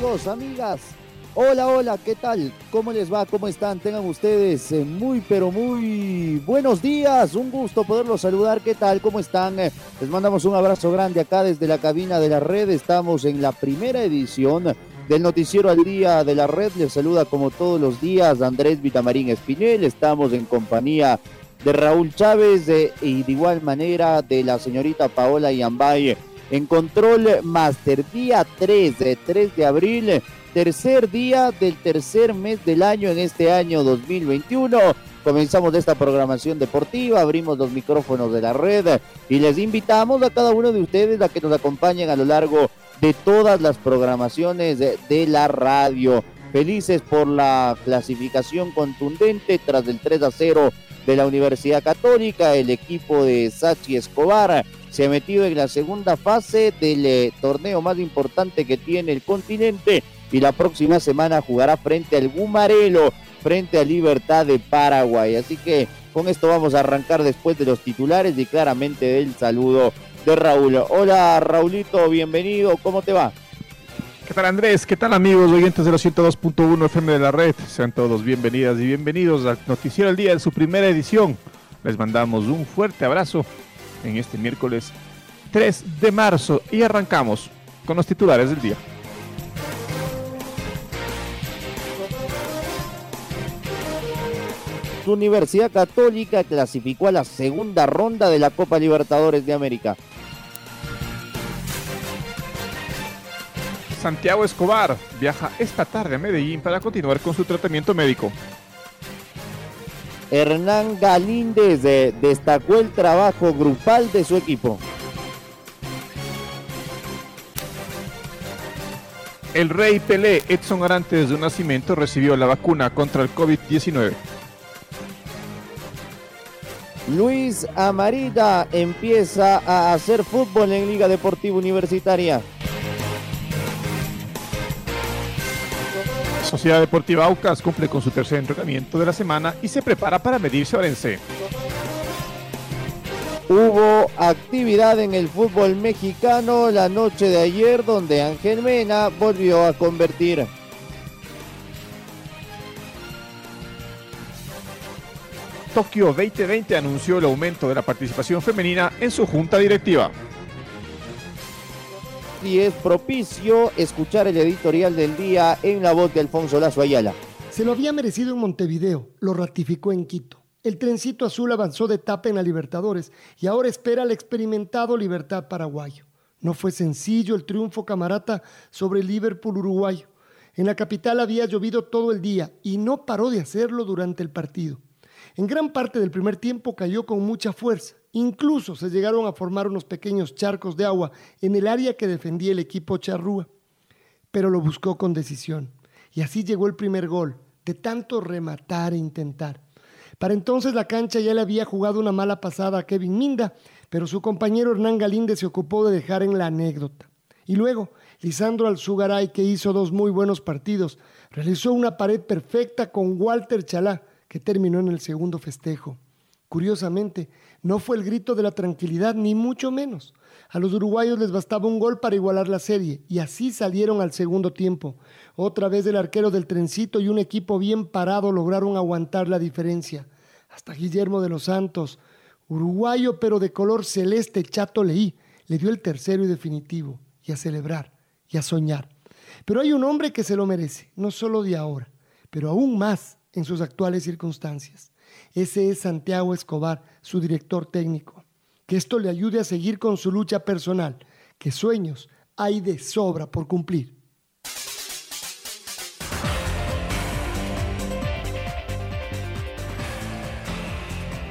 Amigos, amigas, hola, hola, ¿qué tal? ¿Cómo les va? ¿Cómo están? Tengan ustedes eh, muy, pero muy buenos días. Un gusto poderlos saludar. ¿Qué tal? ¿Cómo están? Eh, les mandamos un abrazo grande acá desde la cabina de la red. Estamos en la primera edición del Noticiero al Día de la Red. Les saluda como todos los días Andrés Vitamarín Espinel. Estamos en compañía de Raúl Chávez eh, y de igual manera de la señorita Paola Yambay en Control Master, día 3, de 3 de abril, tercer día del tercer mes del año en este año 2021. Comenzamos esta programación deportiva, abrimos los micrófonos de la red y les invitamos a cada uno de ustedes a que nos acompañen a lo largo de todas las programaciones de, de la radio. Felices por la clasificación contundente tras el 3 a 0 de la Universidad Católica, el equipo de Sachi Escobar se ha metido en la segunda fase del eh, torneo más importante que tiene el continente y la próxima semana jugará frente al Gumarelo, frente a Libertad de Paraguay. Así que con esto vamos a arrancar después de los titulares y claramente del saludo de Raúl. Hola Raulito, bienvenido, ¿cómo te va? ¿Qué tal Andrés? ¿Qué tal amigos oyentes de los 102.1 FM de la red? Sean todos bienvenidas y bienvenidos al Noticiero del Día en su primera edición. Les mandamos un fuerte abrazo en este miércoles 3 de marzo y arrancamos con los titulares del día. Su Universidad Católica clasificó a la segunda ronda de la Copa Libertadores de América. Santiago Escobar viaja esta tarde a Medellín para continuar con su tratamiento médico. Hernán Galíndez destacó el trabajo grupal de su equipo. El rey Pelé Edson Arantes de un nacimiento recibió la vacuna contra el COVID-19. Luis Amarida empieza a hacer fútbol en Liga Deportiva Universitaria. Sociedad Deportiva Aucas cumple con su tercer entrenamiento de la semana y se prepara para medirse a Orense. Hubo actividad en el fútbol mexicano la noche de ayer donde Ángel Mena volvió a convertir. Tokio 2020 anunció el aumento de la participación femenina en su junta directiva y es propicio escuchar el editorial del día en la voz de Alfonso Lazo Ayala. Se lo había merecido en Montevideo, lo ratificó en Quito. El trencito azul avanzó de etapa en la Libertadores y ahora espera al experimentado Libertad Paraguayo. No fue sencillo el triunfo camarata sobre el Liverpool uruguayo. En la capital había llovido todo el día y no paró de hacerlo durante el partido. En gran parte del primer tiempo cayó con mucha fuerza. Incluso se llegaron a formar unos pequeños charcos de agua en el área que defendía el equipo charrúa. Pero lo buscó con decisión. Y así llegó el primer gol, de tanto rematar e intentar. Para entonces la cancha ya le había jugado una mala pasada a Kevin Minda, pero su compañero Hernán Galíndez se ocupó de dejar en la anécdota. Y luego, Lisandro Alzugaray, que hizo dos muy buenos partidos, realizó una pared perfecta con Walter Chalá, que terminó en el segundo festejo. Curiosamente, no fue el grito de la tranquilidad, ni mucho menos. A los uruguayos les bastaba un gol para igualar la serie, y así salieron al segundo tiempo. Otra vez el arquero del trencito y un equipo bien parado lograron aguantar la diferencia. Hasta Guillermo de los Santos, uruguayo pero de color celeste chato leí, le dio el tercero y definitivo, y a celebrar, y a soñar. Pero hay un hombre que se lo merece, no solo de ahora, pero aún más en sus actuales circunstancias. Ese es Santiago Escobar, su director técnico. Que esto le ayude a seguir con su lucha personal, que sueños hay de sobra por cumplir.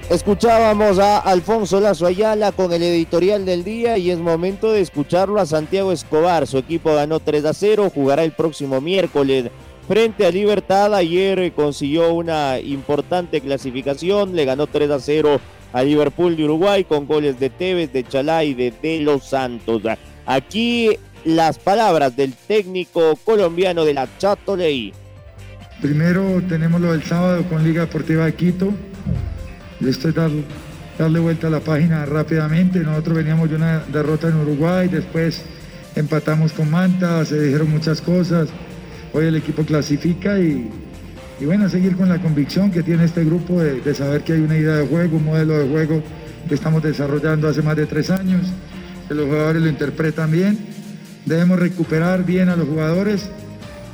Escuchábamos a Alfonso Lazo Ayala con el editorial del día y es momento de escucharlo a Santiago Escobar. Su equipo ganó 3 a 0, jugará el próximo miércoles frente a Libertad. Ayer consiguió una importante clasificación, le ganó 3 a 0 a Liverpool de Uruguay con goles de Tevez, de Chalá y de De Los Santos. Aquí las palabras del técnico colombiano de la Chato Leí. Primero tenemos lo del sábado con Liga Deportiva de Quito esto es darle vuelta a la página rápidamente. Nosotros veníamos de una derrota en Uruguay, después empatamos con Manta, se dijeron muchas cosas. Hoy el equipo clasifica y, bueno, seguir con la convicción que tiene este grupo de, de, saber que hay una idea de juego, un modelo de juego que estamos desarrollando hace más de tres años, que los jugadores lo interpretan bien. Debemos recuperar bien a los jugadores.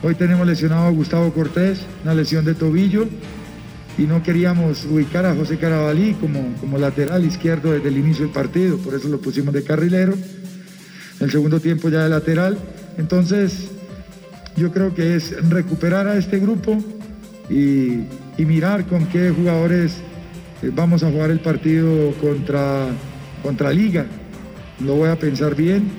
Hoy tenemos lesionado a Gustavo Cortés, una lesión de tobillo y no queríamos ubicar a José Carabalí como, como lateral izquierdo desde el inicio del partido, por eso lo pusimos de carrilero. El segundo tiempo ya de lateral. Entonces, yo creo que es recuperar a este grupo y, mirar con qué jugadores eh, vamos a jugar el partido contra, contra Liga. Lo voy a pensar bien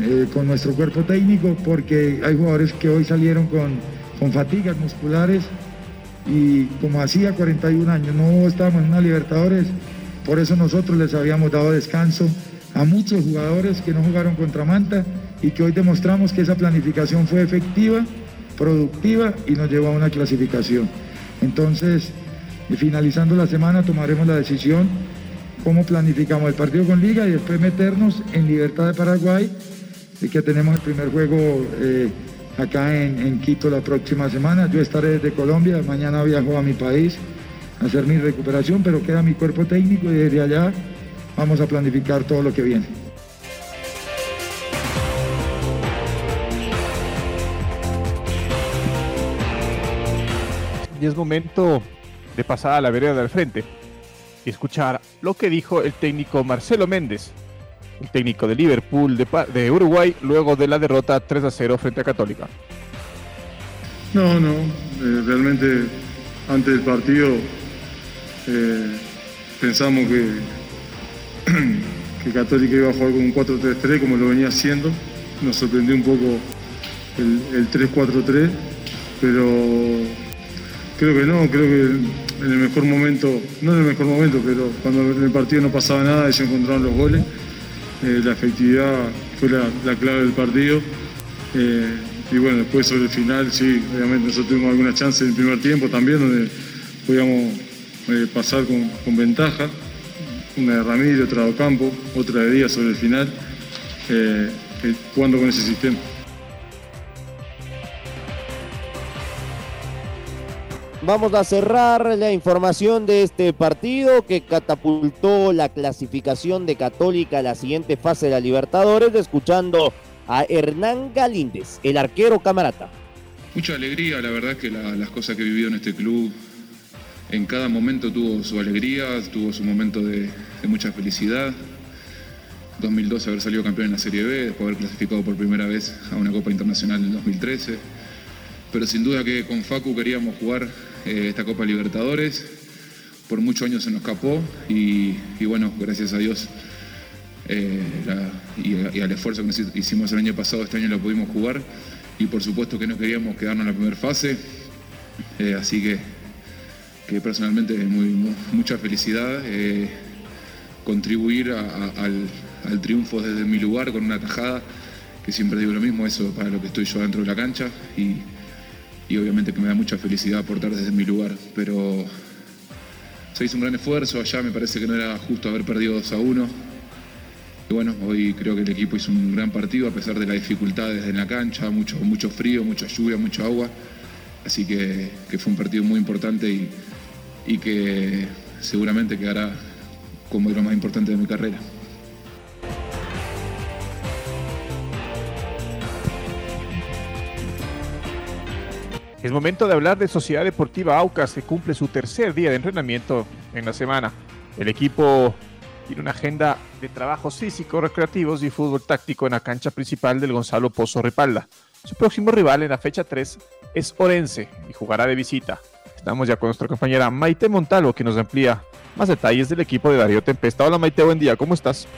eh, con nuestro cuerpo técnico porque hay jugadores que hoy salieron con, con fatigas musculares y como hacía 41 años no estábamos en una Libertadores, por eso nosotros les habíamos dado descanso a muchos jugadores que no jugaron contra Manta y que hoy demostramos que esa planificación fue efectiva, productiva y nos llevó a una clasificación. Entonces, finalizando la semana tomaremos la decisión cómo planificamos el partido con Liga y después meternos en Libertad de Paraguay, y que tenemos el primer juego eh, acá en, Quito la próxima semana. Yo estaré desde Colombia, mañana viajo a mi país a hacer mi recuperación, pero queda mi cuerpo técnico y desde allá vamos a planificar todo lo que viene. Y es momento de pasar a la vereda del frente y escuchar lo que dijo el técnico Marcelo Méndez el técnico de Liverpool de, Uruguay luego de la derrota 3 a 0 frente a Católica. No, no, eh, realmente antes del partido eh, pensamos que, que Católica iba a jugar con un 4-3-3 como lo venía haciendo. Nos sorprendió un poco el, 3-4-3, pero creo que no, creo que en el mejor momento, no en el mejor momento, pero cuando en el partido no pasaba nada, ellos encontraron los goles. Eh, la efectividad fue la, clave del partido. Eh, y bueno, después sobre el final, sí, obviamente nosotros tuvimos alguna chance en el primer tiempo también, donde podíamos eh, pasar con, ventaja. Una de Ramírez, otra de Ocampo, otra de Díaz sobre el final, jugando con ese sistema. Vamos a cerrar la información de este partido que catapultó la clasificación de Católica a la siguiente fase de la Libertadores, escuchando a Hernán Galíndez, el arquero camarata. Mucha alegría, la verdad que las cosas que he vivido en este club, en cada momento tuvo su alegría, tuvo su momento de, mucha felicidad. 2012 haber salido campeón en la Serie B, después haber clasificado por primera vez a una Copa Internacional en 2013. Pero sin duda que con Facu queríamos jugar eh, esta Copa Libertadores. Por muchos años se nos escapó y, bueno, gracias a Dios eh, y, al esfuerzo que hicimos el año pasado, este año lo pudimos jugar y por supuesto que no queríamos quedarnos en la primera fase. Eh, así que, que personalmente mucha felicidad contribuir al, triunfo desde mi lugar con una tajada, que siempre digo lo mismo, eso para lo que estoy yo dentro de la cancha y obviamente que me da mucha felicidad aportar desde mi lugar, pero se hizo un gran esfuerzo, allá me parece que no era justo haber perdido 2 a 1. Y bueno, hoy creo que el equipo hizo un gran partido a pesar de las dificultades en la cancha, mucho, mucho frío, mucha lluvia, mucha agua. Así que, fue un partido muy importante y, que seguramente quedará como de lo más importante de mi carrera. Es momento de hablar de Sociedad Deportiva Aucas, que cumple su tercer día de entrenamiento en la semana. El equipo tiene una agenda de trabajos físicos, recreativos y fútbol táctico en la cancha principal del Gonzalo Pozo Ripalda. Su próximo rival en la fecha 3 es Orense y jugará de visita. Estamos ya con nuestra compañera Maite Montalvo que nos amplía más detalles del equipo de Darío Tempesta. Hola Maite, buen día, ¿cómo estás?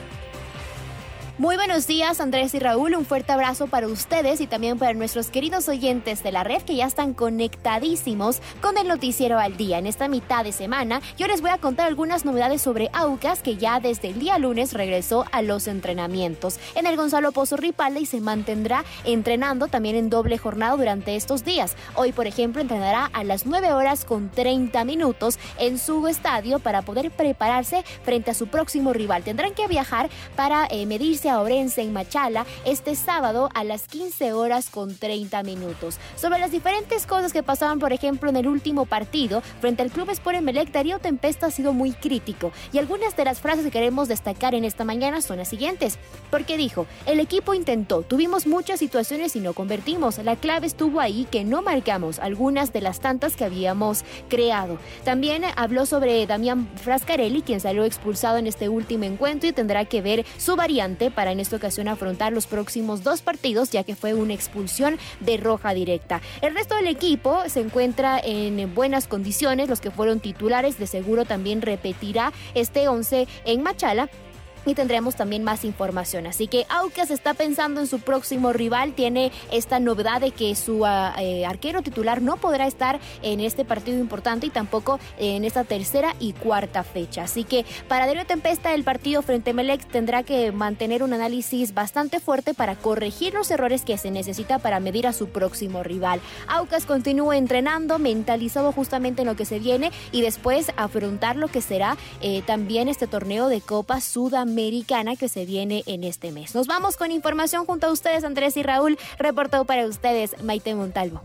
Muy buenos días Andrés y Raúl, un fuerte abrazo para ustedes y también para nuestros queridos oyentes de la red que ya están conectadísimos con el noticiero al día en esta mitad de semana. Yo les voy a contar algunas novedades sobre Aucas que ya desde el día lunes regresó a los entrenamientos en el Gonzalo Pozo Ripalda y se mantendrá entrenando también en doble jornada durante estos días. Hoy, por ejemplo, entrenará a las 9 horas con 30 minutos en su estadio para poder prepararse frente a su próximo rival. Tendrán que viajar para eh, medirse a Orense en Machala este sábado a las 15 horas con 30 minutos. Sobre las diferentes cosas que pasaban, por ejemplo, en el último partido frente al Club Sport Emelec, Darío Tempesta ha sido muy crítico y algunas de las frases que queremos destacar en esta mañana son las siguientes. Porque dijo, el equipo intentó, tuvimos muchas situaciones y no convertimos. La clave estuvo ahí que no marcamos algunas de las tantas que habíamos creado. También habló sobre Damián Frascarelli, quien salió expulsado en este último encuentro y tendrá que ver su variante para en esta ocasión afrontar los próximos dos partidos, ya que fue una expulsión de roja directa. El resto del equipo se encuentra en buenas condiciones, los que fueron titulares de seguro también repetirá este 11 en Machala y tendremos también más información. Así que Aucas está pensando en su próximo rival, tiene esta novedad de que su ah, eh, arquero titular no podrá estar en este partido importante y tampoco en esta tercera y cuarta fecha. Así que para Darío Tempesta el partido frente a Melec tendrá que mantener un análisis bastante fuerte para corregir los errores que se necesita para medir a su próximo rival. Aucas continúa entrenando, mentalizado justamente en lo que se viene y después afrontar lo que será eh, también este torneo de Copa Sudamericana americana que se viene en este mes. Nos vamos con información junto a ustedes, Andrés y Raúl. Reportado para ustedes, Maite Montalvo.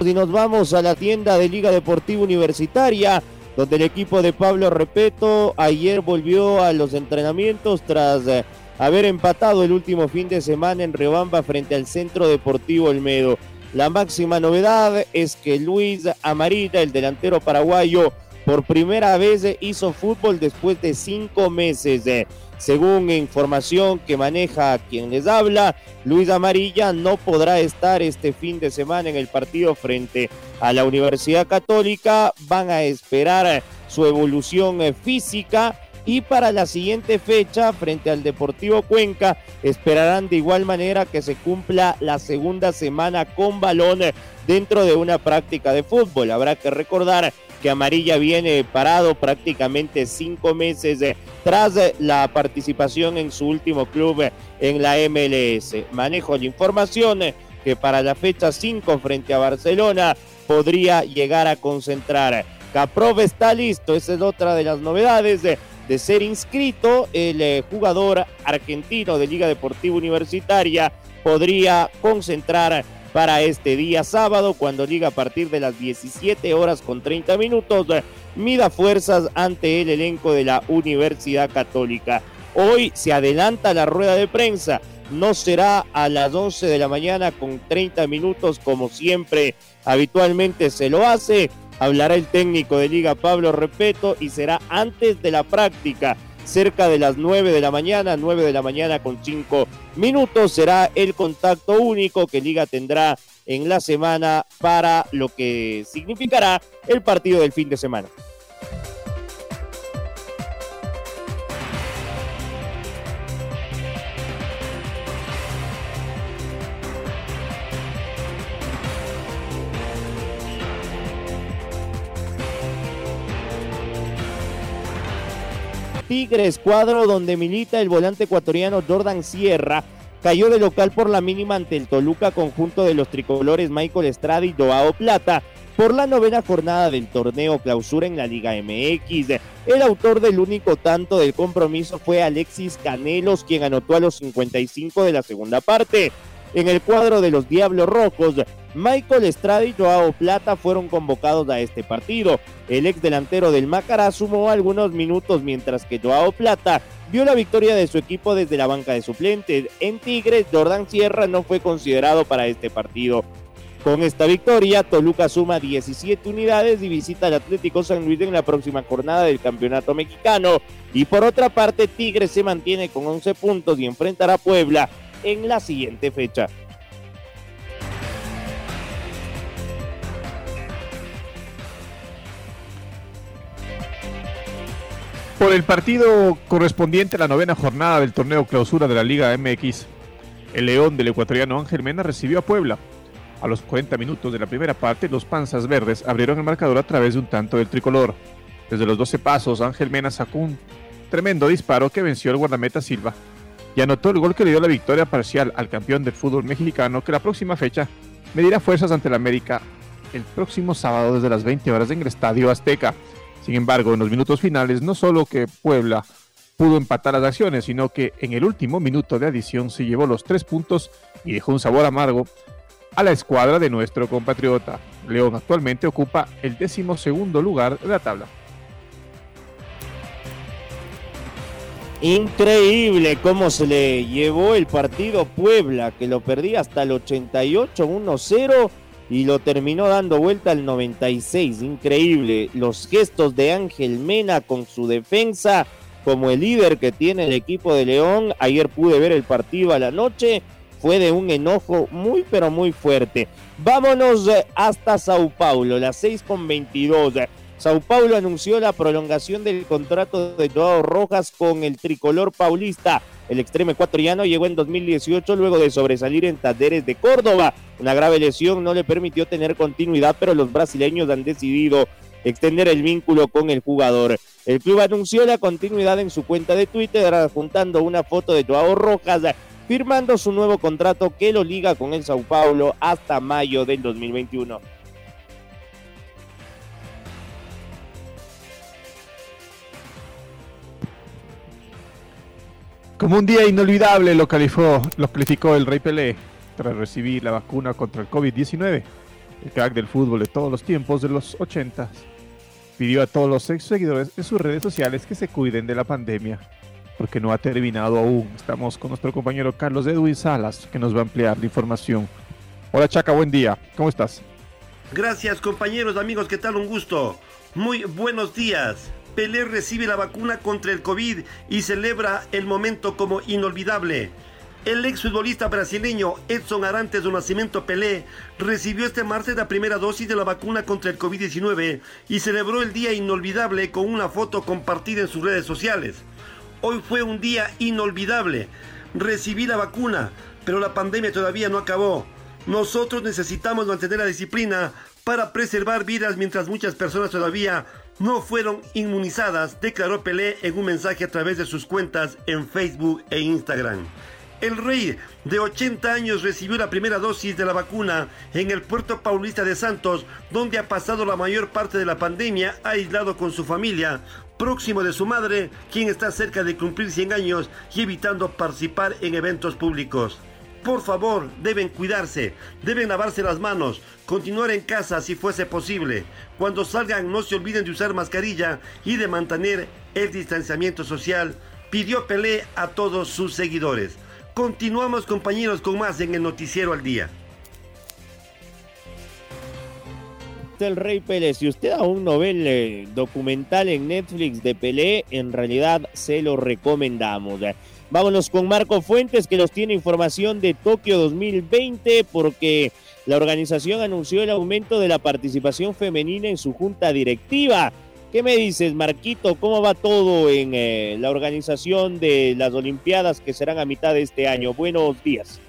Y nos vamos a la tienda de Liga Deportiva Universitaria, donde el equipo de Pablo Repeto ayer volvió a los entrenamientos tras eh, haber empatado el último fin de semana en Riobamba frente al Centro Deportivo Olmedo. La máxima novedad es que Luis Amarita, el delantero paraguayo, por primera vez hizo fútbol después de cinco meses. Según información que maneja quien les habla, Luis Amarilla no podrá estar este fin de semana en el partido frente a la Universidad Católica. Van a esperar su evolución física y para la siguiente fecha frente al Deportivo Cuenca esperarán de igual manera que se cumpla la segunda semana con balón dentro de una práctica de fútbol. Habrá que recordar que Amarilla viene parado prácticamente cinco meses eh, tras eh, la participación en su último club eh, en la MLS. Manejo de información que para la fecha 5 frente a Barcelona podría llegar a concentrar. Caprov está listo, esa es otra de las novedades de, ser inscrito. El jugador argentino de Liga Deportiva Universitaria podría concentrar para este día sábado, cuando llega a partir de las 17 horas con 30 minutos, mida fuerzas ante el elenco de la Universidad Católica. Hoy se adelanta la rueda de prensa, no será a las 11 de la mañana con 30 minutos como siempre habitualmente se lo hace. Hablará el técnico de Liga Pablo Repeto y será antes de la práctica cerca de las 9 de la mañana, 9 de la mañana con 5 minutos. Será el contacto único que Liga tendrá en la semana para lo que significará el partido del fin de semana. Tigres, cuadro donde milita el volante ecuatoriano Jordan Sierra, cayó de local por la mínima ante el Toluca conjunto de los tricolores Michael Estrada y Doao Plata por la novena jornada del torneo clausura en la Liga MX. El autor del único tanto del compromiso fue Alexis Canelos, quien anotó a los 55 de la segunda parte. En el cuadro de los Diablos Rojos, Michael Estrada y Joao Plata fueron convocados a este partido. El ex delantero del Macará sumó algunos minutos mientras que Joao Plata vio la victoria de su equipo desde la banca de suplentes. En Tigres, Jordan Sierra no fue considerado para este partido. Con esta victoria, Toluca suma 17 unidades y visita al Atlético San Luis en la próxima jornada del Campeonato Mexicano. Y por otra parte, Tigres se mantiene con 11 puntos y enfrentará a Puebla en la siguiente fecha. El partido correspondiente a la novena jornada del torneo clausura de la Liga MX, el León del ecuatoriano Ángel Mena recibió a Puebla. A los 40 minutos de la primera parte, los Panzas Verdes abrieron el marcador a través de un tanto del tricolor. Desde los 12 pasos, Ángel Mena sacó un tremendo disparo que venció al guardameta Silva y anotó el gol que le dio la victoria parcial al campeón del fútbol mexicano que la próxima fecha medirá fuerzas ante el América el próximo sábado desde las 20 horas en el Estadio Azteca. Sin embargo, en los minutos finales, no solo que Puebla pudo empatar las acciones, sino que en el último minuto de adición se llevó los tres puntos y dejó un sabor amargo a la escuadra de nuestro compatriota. León actualmente ocupa el décimo segundo lugar de la tabla. Increíble cómo se le llevó el partido Puebla, que lo perdía hasta el 88, 1-0 y lo terminó dando vuelta al 96. Increíble los gestos de Ángel Mena con su defensa como el líder que tiene el equipo de León. Ayer pude ver el partido a la noche. Fue de un enojo muy pero muy fuerte. Vámonos eh, hasta Sao Paulo, las 6 con 22. Sao Paulo anunció la prolongación del contrato de Joao Rojas con el tricolor paulista. El extremo ecuatoriano llegó en 2018 luego de sobresalir en Talleres de Córdoba. Una grave lesión no le permitió tener continuidad, pero los brasileños han decidido extender el vínculo con el jugador. El club anunció la continuidad en su cuenta de Twitter, adjuntando una foto de Joao Rojas firmando su nuevo contrato que lo liga con el Sao Paulo hasta mayo del 2021. Como un día inolvidable lo calificó, lo calificó el Rey Pelé tras recibir la vacuna contra el COVID-19. El crack del fútbol de todos los tiempos de los 80 pidió a todos los ex seguidores en sus redes sociales que se cuiden de la pandemia, porque no ha terminado aún. Estamos con nuestro compañero Carlos Edwin Salas, que nos va a ampliar la información. Hola Chaca, buen día. ¿Cómo estás? Gracias compañeros, amigos, ¿qué tal? Un gusto. Muy buenos días. Pelé recibe la vacuna contra el COVID y celebra el momento como inolvidable. El exfutbolista brasileño Edson Arantes do Nascimento Pelé recibió este martes la primera dosis de la vacuna contra el COVID-19 y celebró el día inolvidable con una foto compartida en sus redes sociales. Hoy fue un día inolvidable. Recibí la vacuna, pero la pandemia todavía no acabó. Nosotros necesitamos mantener la disciplina para preservar vidas mientras muchas personas todavía no fueron inmunizadas, declaró Pelé en un mensaje a través de sus cuentas en Facebook e Instagram. El rey de 80 años recibió la primera dosis de la vacuna en el puerto paulista de Santos, donde ha pasado la mayor parte de la pandemia aislado con su familia, próximo de su madre, quien está cerca de cumplir 100 años y evitando participar en eventos públicos. Por favor, deben cuidarse, deben lavarse las manos, continuar en casa si fuese posible. Cuando salgan no se olviden de usar mascarilla y de mantener el distanciamiento social, pidió Pelé a todos sus seguidores. Continuamos compañeros con más en el noticiero al día. El Rey Pelé, si usted aún no ve el eh, documental en Netflix de Pelé, en realidad se lo recomendamos. Vámonos con Marco Fuentes que nos tiene información de Tokio 2020 porque la organización anunció el aumento de la participación femenina en su junta directiva. ¿Qué me dices, Marquito? ¿Cómo va todo en eh, la organización de las Olimpiadas que serán a mitad de este año? Buenos días.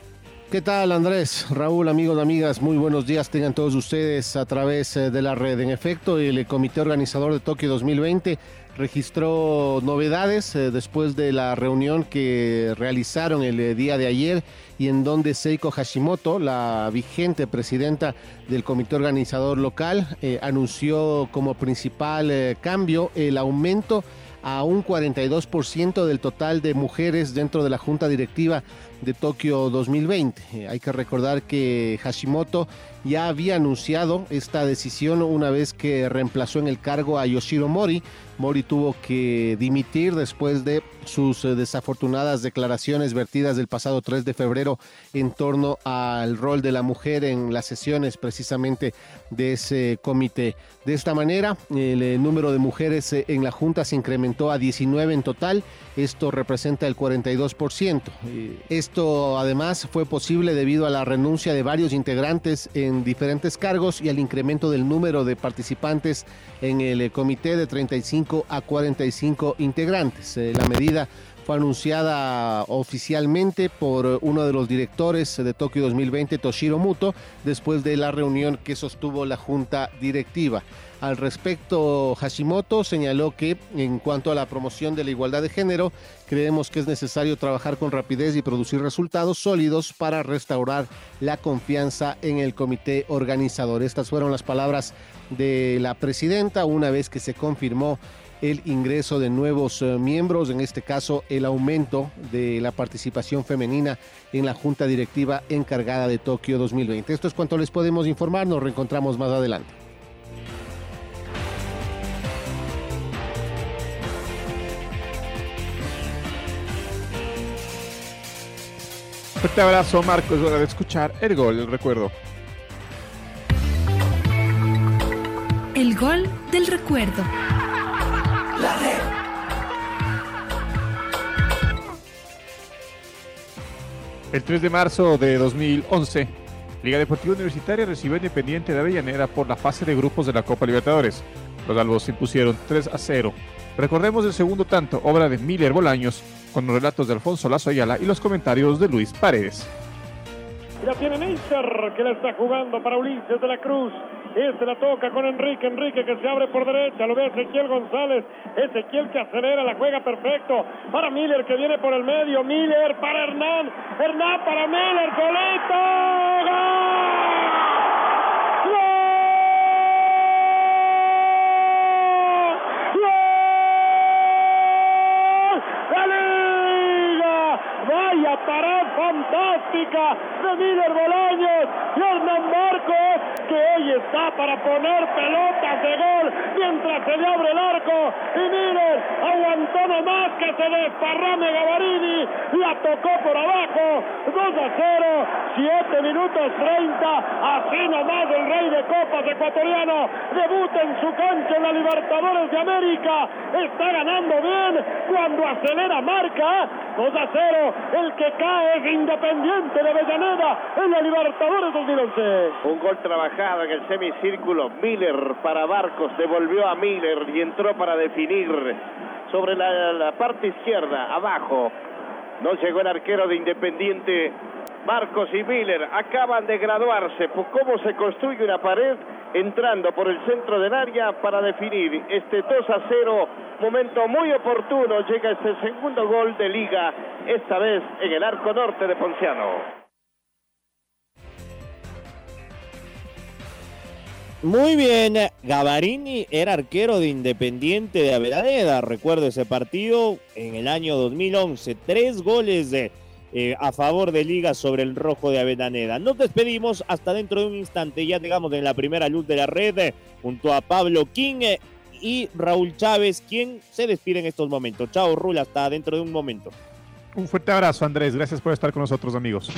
¿Qué tal Andrés? Raúl, amigos, amigas, muy buenos días tengan todos ustedes a través eh, de la red. En efecto, el comité organizador de Tokio 2020 registró novedades eh, después de la reunión que realizaron el eh, día de ayer y en donde Seiko Hashimoto, la vigente presidenta del comité organizador local, anunció como principal cambio el aumento a un 42% del total de mujeres dentro de la junta directiva de Tokio 2020. Eh, hay que recordar que Hashimoto ya había anunciado esta decisión una vez que reemplazó en el cargo a Yoshiro Mori, Mori tuvo que dimitir después de sus eh, desafortunadas declaraciones vertidas del pasado 3 de febrero en torno al rol de la mujer en las sesiones precisamente de ese comité. De esta manera, el eh, número de mujeres en la Junta se incrementó a 19 en total. Esto representa el 42%. Esto además fue posible debido a la renuncia de varios integrantes en diferentes cargos y al incremento del número de participantes en el comité de 35 a 45 integrantes. La medida fue anunciada oficialmente por uno de los directores de Tokio 2020, Toshiro Muto, después de la reunión que sostuvo la junta directiva. Al respecto, Hashimoto señaló que en cuanto a la promoción de la igualdad de género, creemos que es necesario trabajar con rapidez y producir resultados sólidos para restaurar la confianza en el comité organizador. Estas fueron las palabras de la presidenta una vez que se confirmó el ingreso de nuevos eh, miembros, en este caso el aumento de la participación femenina en la junta directiva encargada de Tokio 2020. Esto es cuanto les podemos informar, nos reencontramos más adelante. Fuerte abrazo, Marcos. Es hora de escuchar el gol, el recuerdo. El gol del recuerdo. El 3 de marzo de 2011, Liga Deportiva Universitaria recibió Independiente de Avellaneda por la fase de grupos de la Copa Libertadores. Los albos se impusieron 3 a 0. Recordemos el segundo tanto, obra de Miller Bolaños, con los relatos de Alfonso Lazo Ayala y los comentarios de Luis Paredes. La tiene Neisser, que la está jugando para Ulises de la Cruz. Este la toca con Enrique, Enrique que se abre por derecha, lo ve Ezequiel González, Ezequiel que acelera, la juega perfecto, para Miller que viene por el medio, Miller para Hernán, Hernán para Miller, golito, Vaya parada fantástica de Miller Y Hernán Marcos que hoy está para poner pelotas de gol mientras se le abre el arco. Y Miller aguantó nomás que se desparrame Gavarini, la tocó por abajo, 2 a 0, 7 minutos 30, así nomás el rey de copas ecuatoriano debuta en su cancha en la Libertadores de América, está ganando bien cuando acelera marca, 2 a 0, el que cae es Independiente de Avellaneda en la Libertadores 2011. Un gol trabajado en el semicírculo. Miller para Barcos devolvió a Miller y entró para definir sobre la, la parte izquierda, abajo. No llegó el arquero de Independiente. Marcos y Miller acaban de graduarse. Pues, ¿Cómo se construye una pared? Entrando por el centro del área para definir este 2 a 0. Momento muy oportuno. Llega este segundo gol de Liga, esta vez en el arco norte de Ponciano. Muy bien, Gavarini era arquero de Independiente de Avellaneda, recuerdo ese partido en el año 2011, tres goles de, eh, a favor de Liga sobre el rojo de Avellaneda. Nos despedimos hasta dentro de un instante, ya llegamos en la primera luz de la red eh, junto a Pablo King eh, y Raúl Chávez, quien se despide en estos momentos. Chao, Rul, hasta dentro de un momento. Un fuerte abrazo, Andrés. Gracias por estar con nosotros, amigos.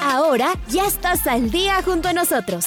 Ahora ya estás al día junto a nosotros.